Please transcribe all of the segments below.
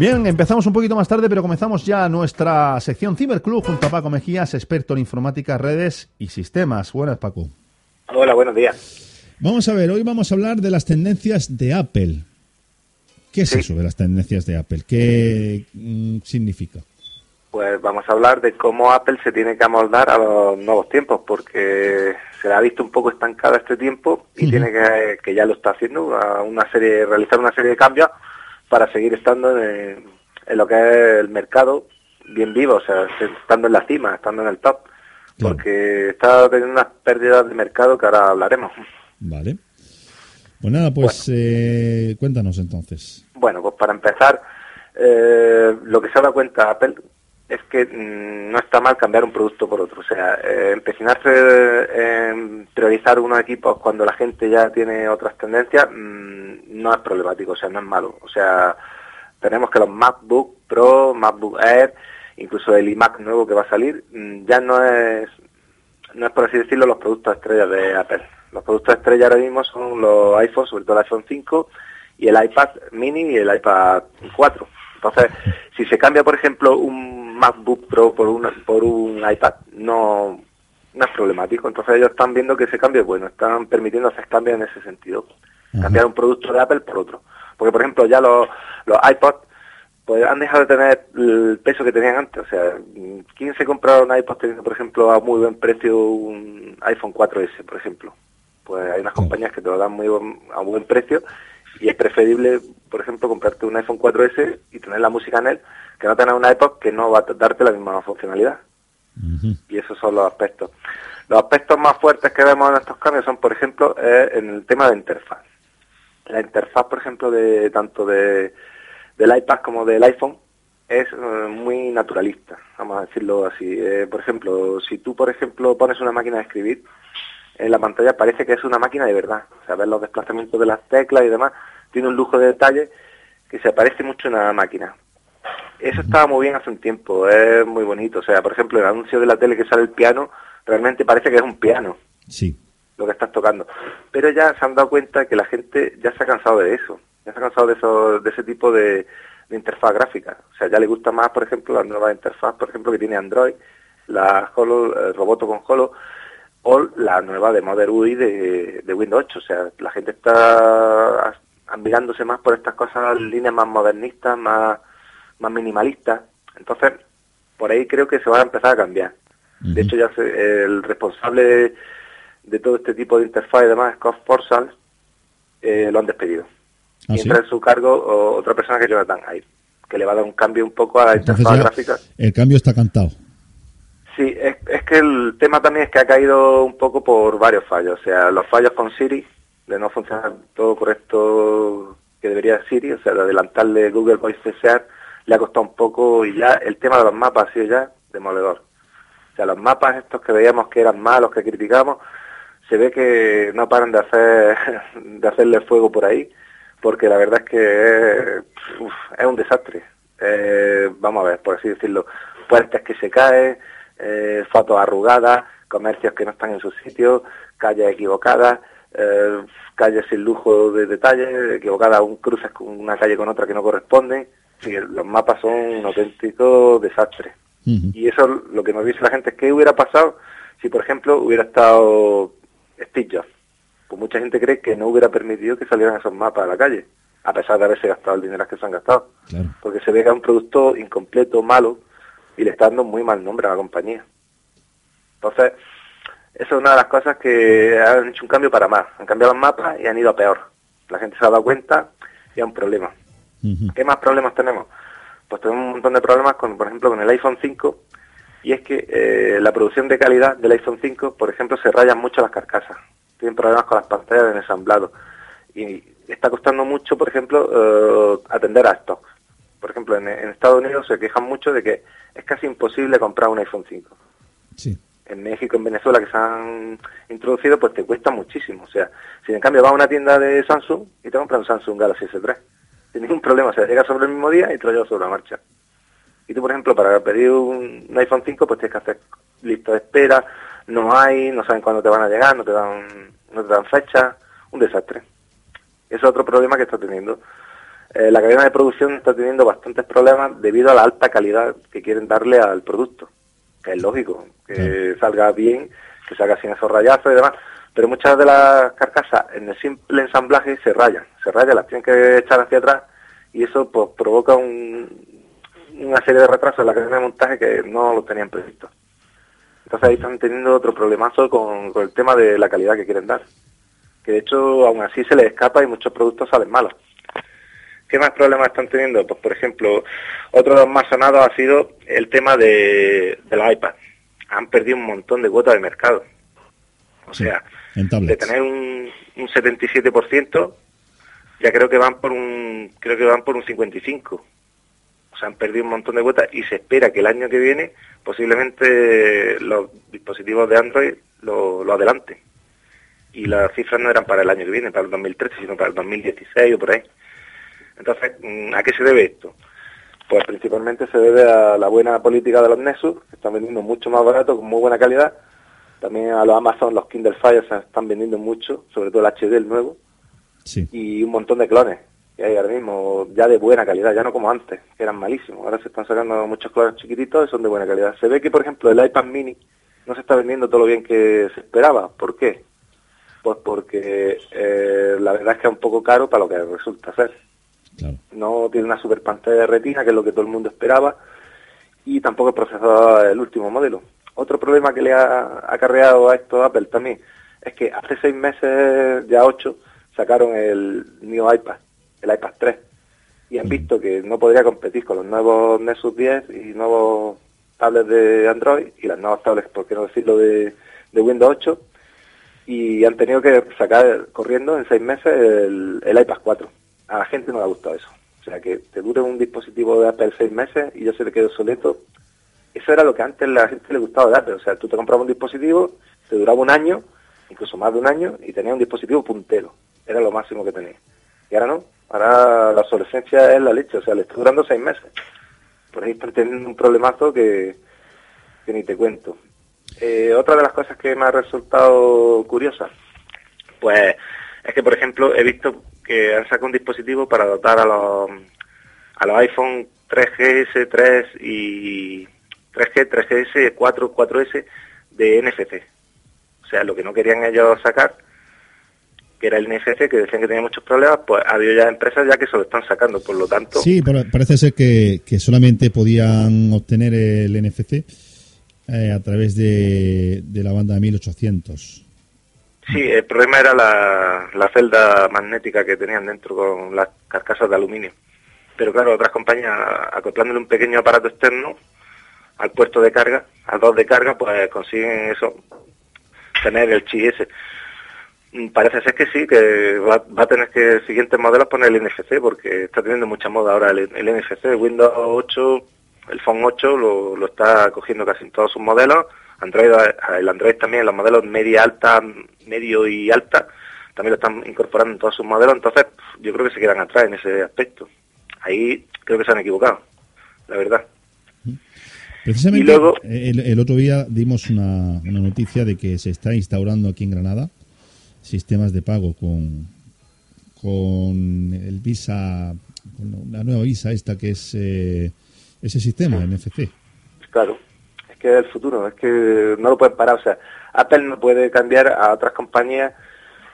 Bien, empezamos un poquito más tarde, pero comenzamos ya nuestra sección Ciberclub junto a Paco Mejías, experto en informática, redes y sistemas. Buenas, Paco. Hola, buenos días. Vamos a ver, hoy vamos a hablar de las tendencias de Apple. ¿Qué es eso de las tendencias de Apple? ¿Qué mm, significa? Pues vamos a hablar de cómo Apple se tiene que amoldar a los nuevos tiempos, porque se la ha visto un poco estancada este tiempo y tiene que, que ya lo está haciendo, una serie, realizar una serie de cambios para seguir estando en, lo que es el mercado bien vivo, o sea, estando en la cima, estando en el top, porque está teniendo unas pérdidas de mercado que ahora hablaremos. Vale. Pues nada, pues eh, cuéntanos entonces. Bueno, pues para empezar, eh, lo que se ha dado cuenta Apple es que mm, no está mal cambiar un producto por otro. O sea, eh, empecinarse en priorizar unos equipos cuando la gente ya tiene otras tendencias mm, no es problemático, o sea, no es malo. O sea, tenemos que los MacBook Pro, MacBook Air, incluso el iMac nuevo que va a salir, mm, ya no es, no es por así decirlo, los productos estrellas de Apple. Los productos estrella ahora mismo son los iPhones, sobre todo el iPhone 5 y el iPad mini y el iPad 4. Entonces, si se cambia, por ejemplo, un MacBook Pro por un, por un iPad no, no es problemático. Entonces ellos están viendo que ese cambio bueno, están permitiendo hacer cambios en ese sentido. Cambiar un producto de Apple por otro. Porque, por ejemplo, ya los, los iPods pues han dejado de tener el peso que tenían antes. O sea, ¿quién se compraba un iPod teniendo, por ejemplo, a muy buen precio un iPhone 4S, por ejemplo? Pues hay unas compañías que te lo dan muy a buen precio y es preferible, por ejemplo, comprarte un iPhone 4S y tener la música en él que no tener una iPod que no va a darte la misma funcionalidad. Y esos son los aspectos. Los aspectos más fuertes que vemos en estos cambios son, por ejemplo, eh, en el tema de interfaz. La interfaz, por ejemplo, de tanto de, del iPad como del iPhone es eh, muy naturalista, vamos a decirlo así. Eh, por ejemplo, si tú, por ejemplo, pones una máquina de escribir, en la pantalla parece que es una máquina de verdad. O sea, ver los desplazamientos de las teclas y demás, tiene un lujo de detalle que se parece mucho a una máquina. Eso estaba muy bien hace un tiempo, es muy bonito. O sea, por ejemplo, el anuncio de la tele que sale el piano, realmente parece que es un piano. Sí. Lo que estás tocando. Pero ya se han dado cuenta que la gente ya se ha cansado de eso. Ya se ha cansado de, eso, de ese tipo de, interfaz gráfica. O sea, ya le gusta más, por ejemplo, la nueva interfaz, por ejemplo, que tiene Android, la Holo, el Roboto con Holo, o la nueva de Mother UI de, de Windows 8. O sea, la gente está mirándose más por estas cosas, líneas más modernistas, más más minimalista. Entonces, por ahí creo que se va a empezar a cambiar. De hecho, ya el responsable de, todo este tipo de interfaz y demás, Scott Forsal, eh, lo han despedido. ¿Ah, y entra en su cargo otra persona que es Jonathan Hyde, que le va a dar un cambio un poco a la interfaz gráfica. El cambio está cantado. Sí, es, es, que el tema también es que ha caído un poco por varios fallos. O sea, los fallos con Siri, de no funcionar todo correcto que debería Siri, o sea, de adelantarle Google Voice Search le ha costado un poco y ya el tema de los mapas ha sido ya demoledor. O sea, los mapas estos que veíamos que eran malos, que criticamos, se ve que no paran de hacer de hacerle fuego por ahí, porque la verdad es que es, un desastre. Eh, vamos a ver, por así decirlo, puertas que se caen, eh, fotos arrugadas, comercios que no están en su sitio, calles equivocadas, eh, calles sin lujo de detalles, equivocadas, un cruces con una calle con otra que no corresponden. Sí, los mapas son un auténtico desastre. Y eso lo que nos dice la gente es que hubiera pasado si, por ejemplo, hubiera estado Steve Pues mucha gente cree que no hubiera permitido que salieran esos mapas a la calle, a pesar de haberse gastado el dinero que se han gastado. Porque se ve que es un producto incompleto, malo, y le está dando muy mal nombre a la compañía. Entonces, eso es una de las cosas que han hecho un cambio para más. Han cambiado los mapas y han ido a peor. La gente se ha dado cuenta y hay un problema. ¿Qué más problemas tenemos? Pues tenemos un montón de problemas, con, por ejemplo, con el iPhone 5, y es que eh, la producción de calidad del iPhone 5, por ejemplo, se rayan mucho las carcasas. Tienen problemas con las pantallas de ensamblado. Y está costando mucho, por ejemplo, eh, atender a stocks. Por ejemplo, en, Estados Unidos se quejan mucho de que es casi imposible comprar un iPhone 5. Sí. En México, en Venezuela, que se han introducido, pues te cuesta muchísimo. O sea, si en cambio vas a una tienda de Samsung y te compras un Samsung Galaxy S3, sin ningún problema, o sea, llega sobre el mismo día y te lo lleva sobre la marcha. Y tú, por ejemplo, para pedir un, iPhone 5, pues tienes que hacer lista de espera, no hay, no saben cuándo te van a llegar, no te dan no te dan fecha, un desastre. Ese es otro problema que está teniendo. Eh, la cadena de producción está teniendo bastantes problemas debido a la alta calidad que quieren darle al producto, que es lógico, que salga bien, que salga sin esos rayazos y demás. Pero muchas de las carcasas en el simple ensamblaje se rayan, se rayan, las tienen que echar hacia atrás y eso pues, provoca una serie de retrasos en la cadena de montaje que no lo tenían previsto. Entonces ahí están teniendo otro problemazo con, el tema de la calidad que quieren dar. Que de hecho aún así se les escapa y muchos productos salen malos. ¿Qué más problemas están teniendo? Pues por ejemplo, otro de los más sonados ha sido el tema de, del iPad. Han perdido un montón de cuotas de mercado. O sea, de tener un, un 77%, ya creo que van por un creo que van por un 55 o sea han perdido un montón de cuotas y se espera que el año que viene posiblemente los dispositivos de Android lo, lo adelanten y las cifras no eran para el año que viene para el 2013 sino para el 2016 o por ahí entonces mm, ¿a qué se debe esto? pues principalmente se debe a la buena política de los Nexus que están vendiendo mucho más barato con muy buena calidad también a los Amazon los Kindle Fire se están vendiendo mucho sobre todo el HD el nuevo y un montón de clones que hay ahora mismo, ya de buena calidad, ya no como antes, que eran malísimos. Ahora se están sacando muchos clones chiquititos y son de buena calidad. Se ve que, por ejemplo, el iPad mini no se está vendiendo todo lo bien que se esperaba. ¿Por qué? Pues porque eh, la verdad es que es un poco caro para lo que resulta ser. No tiene una super pantalla de retina, que es lo que todo el mundo esperaba, y tampoco el procesador el último modelo. Otro problema que le ha acarreado a esto Apple también es que hace seis meses, ya ocho, sacaron el New iPad, el iPad 3, y han visto que no podría competir con los nuevos Nexus 10 y nuevos tablets de Android y las nuevas tablets, por qué no decirlo, de, Windows 8, y han tenido que sacar corriendo en seis meses el, iPad 4. A la gente no le ha gustado eso. O sea, que te dure un dispositivo de Apple seis meses y ya se le quedó obsoleto. Eso era lo que antes la gente le gustaba de Apple. O sea, tú te comprabas un dispositivo, te duraba un año, incluso más de un año, y tenías un dispositivo puntero era lo máximo que tenía. Y ahora no, ahora la obsolescencia es la leche, o sea, le está durando seis meses. Por ahí están teniendo un problemazo que, ni te cuento. Eh, otra de las cosas que me ha resultado curiosa, pues es que, por ejemplo, he visto que han sacado un dispositivo para dotar a los, a los iPhone 3GS, 3 y 3G, 3GS, 4, 4S de NFC. O sea, lo que no querían ellos sacar que era el NFC, que decían que tenía muchos problemas, pues ha habido ya empresas ya que se lo están sacando, por lo tanto... Sí, parece ser que, solamente podían obtener el NFC eh, a través de, la banda 1800. Sí, el problema era la, la celda magnética que tenían dentro con las carcasas de aluminio. Pero claro, otras compañías, acoplándole un pequeño aparato externo al puerto de carga, al dos de carga, pues consiguen eso, tener el chi ese. Mm, parece ser que sí, que va, a tener que el siguiente modelo poner el NFC, porque está teniendo mucha moda ahora el, NFC. Windows 8, el Phone 8 lo, lo, está cogiendo casi en todos sus modelos. Android, el Android también, los modelos media alta, medio y alta, también lo están incorporando en todos sus modelos. Entonces, yo creo que se quedan atrás en ese aspecto. Ahí creo que se han equivocado, la verdad. Precisamente, y luego, el, otro día dimos una, una noticia de que se está instaurando aquí en Granada sistemas de pago con, con el Visa, con la nueva Visa esta que es eh, ese sistema, NFC. Claro, que es el futuro, es que no lo pueden parar, o sea, Apple no puede cambiar a otras compañías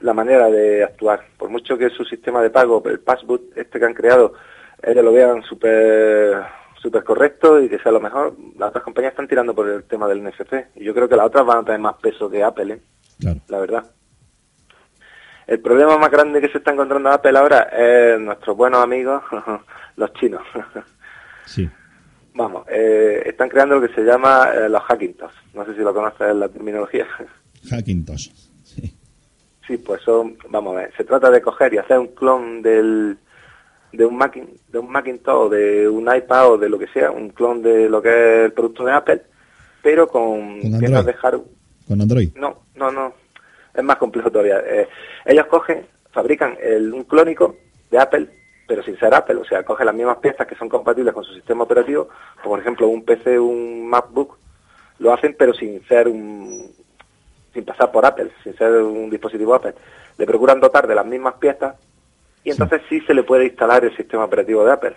la manera de actuar, por mucho que su sistema de pago, el Passbook este que han creado, ellos lo vean súper super correcto y que sea lo mejor, las otras compañías están tirando por el tema del NFC y yo creo que las otras van a tener más peso que Apple, ¿eh? claro. la verdad. El problema más grande que se está encontrando Apple ahora es nuestros buenos amigos, los chinos. Sí. Vamos, eh, están creando lo que se llama eh, los Hackintosh. No sé si lo conoces la terminología. Hackintosh, sí. Sí, pues son, vamos a ver, se trata de coger y hacer un clon del, de un Mac, de un Macintosh o de un iPad o de lo que sea, un clon de lo que es el producto de Apple, pero con, ¿Con piezas de hardware. ¿Con Android? No, no, no es más complejo todavía. Eh, ellos cogen, fabrican el, un clónico de Apple, pero sin ser Apple, o sea, cogen las mismas piezas que son compatibles con su sistema operativo, por ejemplo un PC, un MacBook, lo hacen pero sin ser un, sin pasar por Apple, sin ser un dispositivo Apple, le procuran dotar de las mismas piezas y entonces sí, se le puede instalar el sistema operativo de Apple.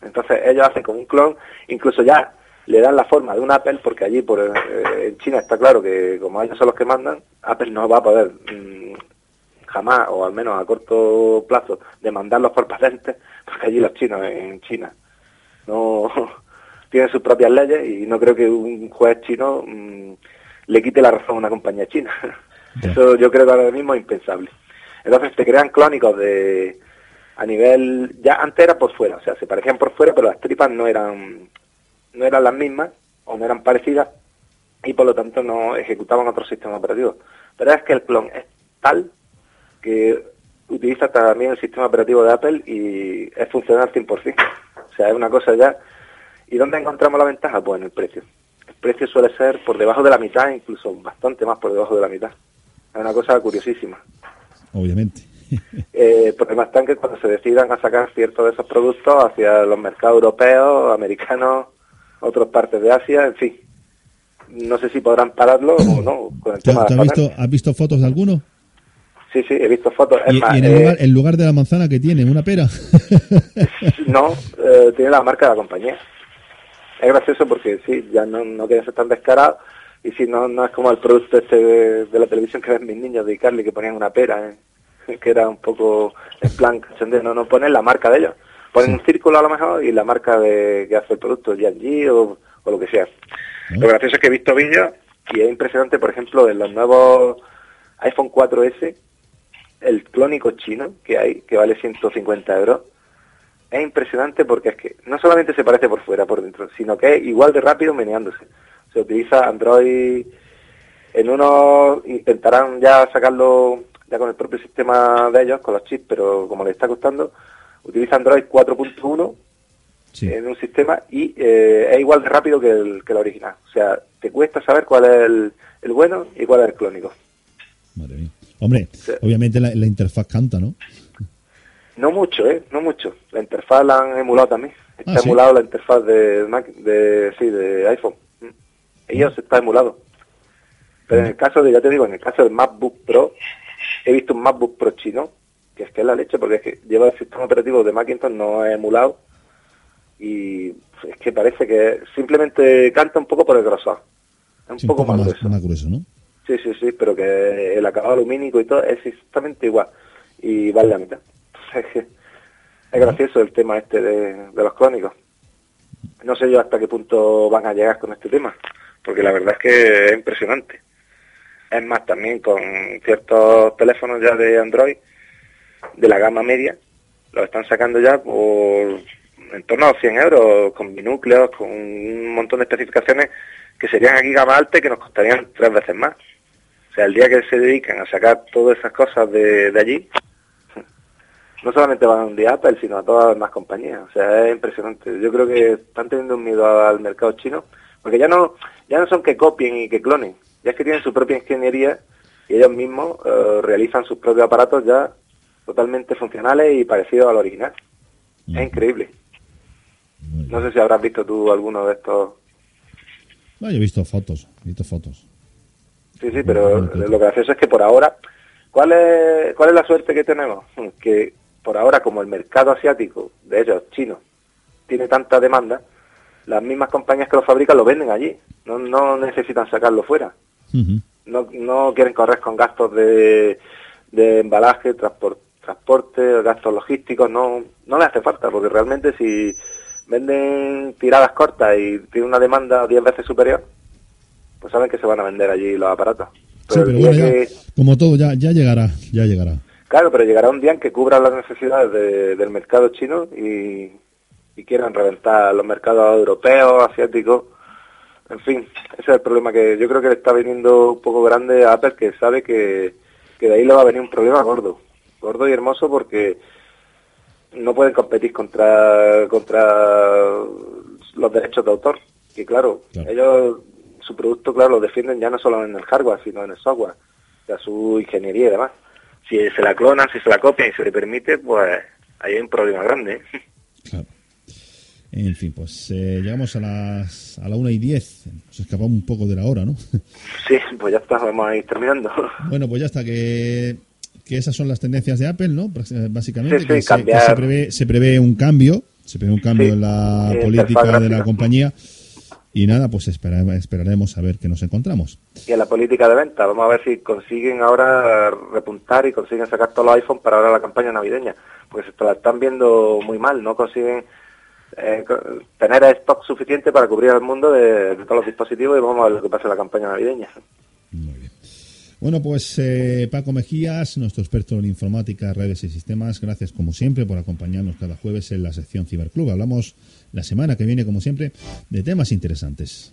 Entonces ellos hacen como un clon, incluso ya le dan la forma de un Apple, porque allí por eh, en China está claro que como ellos son los que mandan, Apple no va a poder mm, jamás, o al menos a corto plazo, demandarlos por patentes, porque allí los chinos en China no tienen sus propias leyes y no creo que un juez chino mm, le quite la razón a una compañía china. Eso yo creo que ahora mismo es impensable. Entonces te crean clónicos de a nivel ya antes era por fuera, o sea, se parecían por fuera, pero las tripas no eran no eran las mismas o no eran parecidas y por lo tanto no ejecutaban otro sistema operativo. Pero es que el clon es tal que utiliza también el sistema operativo de Apple y es funcional 100%. O sea, es una cosa ya. ¿Y dónde encontramos la ventaja? Pues en el precio. El precio suele ser por debajo de la mitad, incluso bastante más por debajo de la mitad. Es una cosa curiosísima. Obviamente. eh, el problema está que cuando se decidan a sacar ciertos de esos productos hacia los mercados europeos, americanos, otras partes de Asia, en fin. No sé si podrán pararlo o no con el tema has, visto, ¿Has visto fotos de alguno? Sí, sí, he visto fotos. ¿Y, en el, eh, lugar, de la manzana que tiene? ¿Una pera? no, eh, tiene la marca de la compañía. Es gracioso porque sí, ya no, no quieren ser tan descarados y si no, no es como el producto este de, la televisión que ven mis niños de Carly que ponían una pera, ¿eh? que era un poco en plan, no, no ponen la marca de ellos. Ponen un círculo a lo mejor y la marca de que hace el producto, G o, o lo que sea. Lo gracioso es que he visto vídeos y es impresionante, por ejemplo, en los nuevos iPhone 4S, el clónico chino que hay, que vale 150 euros, es impresionante porque es que no solamente se parece por fuera, por dentro, sino que es igual de rápido meneándose. Se utiliza Android, en uno intentarán ya sacarlo ya con el propio sistema de ellos, con los chips, pero como les está costando, utiliza Android 4.1 en un sistema y eh, es igual de rápido que el, que la original. O sea, te cuesta saber cuál es el, el bueno y cuál es el clónico. Madre mía. Hombre, obviamente la, interfaz canta, ¿no? No mucho, ¿eh? No mucho. La interfaz la han emulado también. Está ah, emulado la interfaz de, Mac, de, sí, de iPhone. Mm. Ellos ah. está emulado. Pero en el caso de, ya te digo, en el caso del MacBook Pro, he visto un MacBook Pro chino, que es que es la leche, porque es que lleva el sistema operativo de Macintosh, no es emulado, y es que parece que simplemente canta un poco por el grosor. Es un, poco, más, grueso. ¿no? Sí, sí, sí, pero que el acabado lumínico y todo es exactamente igual y vale la mitad. es, gracioso el tema este de, los crónicos. No sé yo hasta qué punto van a llegar con este tema, porque la verdad es que es impresionante. Es más, también con ciertos teléfonos ya de Android, de la gama media, los están sacando ya por en torno a 100 euros, con binúcleos, con un montón de especificaciones que serían aquí gama alta y que nos costarían tres veces más. Sea, el día que se dedican a sacar todas esas cosas de, allí, no solamente van a un día Apple, sino a todas las demás compañías. O sea, es impresionante. Yo creo que están teniendo un miedo al mercado chino, porque ya no, ya no son que copien y que clonen, ya es que tienen su propia ingeniería y ellos mismos eh, realizan sus propios aparatos ya totalmente funcionales y parecidos al original. Es increíble. No sé si habrás visto tú alguno de estos. No, yo he visto fotos, he visto fotos. Sí, sí, pero lo hace es que por ahora, ¿cuál es, ¿cuál es la suerte que tenemos? Que por ahora, como el mercado asiático, de ellos, chino, tiene tanta demanda, las mismas compañías que lo fabrican lo venden allí, no, no necesitan sacarlo fuera. no, no quieren correr con gastos de, de embalaje, transporte, transporte, gastos logísticos, no, no les hace falta, porque realmente si venden tiradas cortas y tienen una demanda 10 veces superior, pues saben que se van a vender allí los aparatos. sí, pero bueno, como todo, ya, ya llegará, ya llegará. Claro, pero llegará un día en que cubran las necesidades del mercado chino y, y quieran reventar los mercados europeos, asiáticos. En fin, ese es el problema que yo creo que le está viniendo un poco grande a Apple, que sabe que, que de ahí le va a venir un problema gordo. Gordo y hermoso porque no pueden competir contra contra los derechos de autor. Que claro, ellos su producto, claro, lo defienden ya no solo en el hardware, sino en el software, o sea, su ingeniería y demás. Si se la clonan, si se la copian y se le permite, pues ahí hay un problema grande. Claro. En fin, pues eh, llegamos a las a la 1 y 10. Nos escapamos un poco de la hora, ¿no? Sí, pues ya está, vamos a ir terminando. Bueno, pues ya está, que, que esas son las tendencias de Apple, ¿no? Básicamente, sí, que, se, prevé, se prevé un cambio, se prevé un cambio en la política de la compañía. Y nada, pues esperaremos a ver qué nos encontramos. Y en la política de venta, vamos a ver si consiguen ahora repuntar y consiguen sacar todos los iPhones para ahora la campaña navideña. Porque se la están viendo muy mal, no consiguen eh, tener stock suficiente para cubrir al mundo de, todos los dispositivos y vamos a ver lo que pasa en la campaña navideña. Bueno, pues eh, Paco Mejías, nuestro experto en informática, redes y sistemas, gracias como siempre por acompañarnos cada jueves en la sección Ciberclub. Hablamos la semana que viene, como siempre, de temas interesantes.